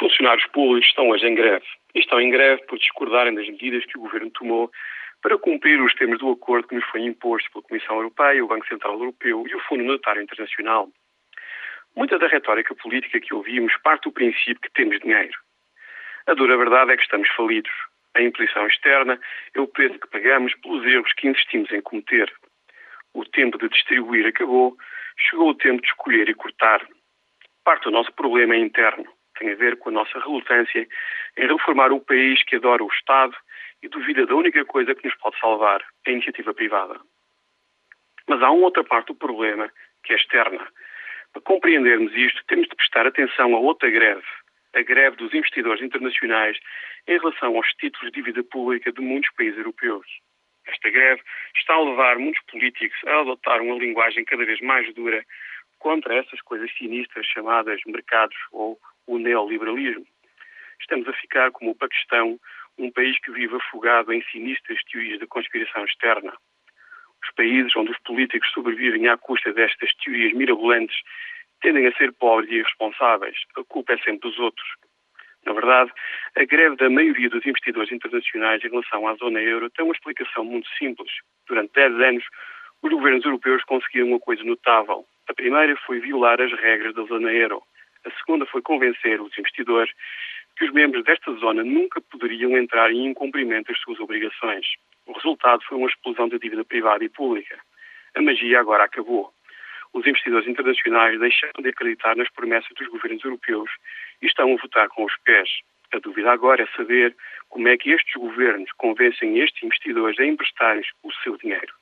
funcionários públicos estão hoje em greve. E estão em greve por discordarem das medidas que o Governo tomou para cumprir os termos do acordo que nos foi imposto pela Comissão Europeia, o Banco Central Europeu e o Fundo Monetário Internacional. Muita da retórica política que ouvimos parte do princípio que temos dinheiro. A dura verdade é que estamos falidos. A imposição externa é o preço que pagamos pelos erros que insistimos em cometer. O tempo de distribuir acabou, chegou o tempo de escolher e cortar. Parte do nosso problema é interno tem a ver com a nossa relutância em reformar o país que adora o Estado e duvida da única coisa que nos pode salvar, a iniciativa privada. Mas há uma outra parte do problema, que é externa. Para compreendermos isto, temos de prestar atenção a outra greve, a greve dos investidores internacionais em relação aos títulos de dívida pública de muitos países europeus. Esta greve está a levar muitos políticos a adotar uma linguagem cada vez mais dura contra essas coisas sinistras chamadas mercados ou o neoliberalismo. Estamos a ficar como o Paquistão, um país que vive afogado em sinistras teorias de conspiração externa. Os países onde os políticos sobrevivem à custa destas teorias mirabolantes tendem a ser pobres e irresponsáveis. A culpa é sempre dos outros. Na verdade, a greve da maioria dos investidores internacionais em relação à zona euro tem uma explicação muito simples. Durante 10 anos, os governos europeus conseguiram uma coisa notável. A primeira foi violar as regras da zona euro. A segunda foi convencer os investidores que os membros desta zona nunca poderiam entrar em incumprimento das suas obrigações. O resultado foi uma explosão da dívida privada e pública. A magia agora acabou. Os investidores internacionais deixaram de acreditar nas promessas dos governos europeus e estão a votar com os pés. A dúvida agora é saber como é que estes governos convencem estes investidores a emprestarem o seu dinheiro.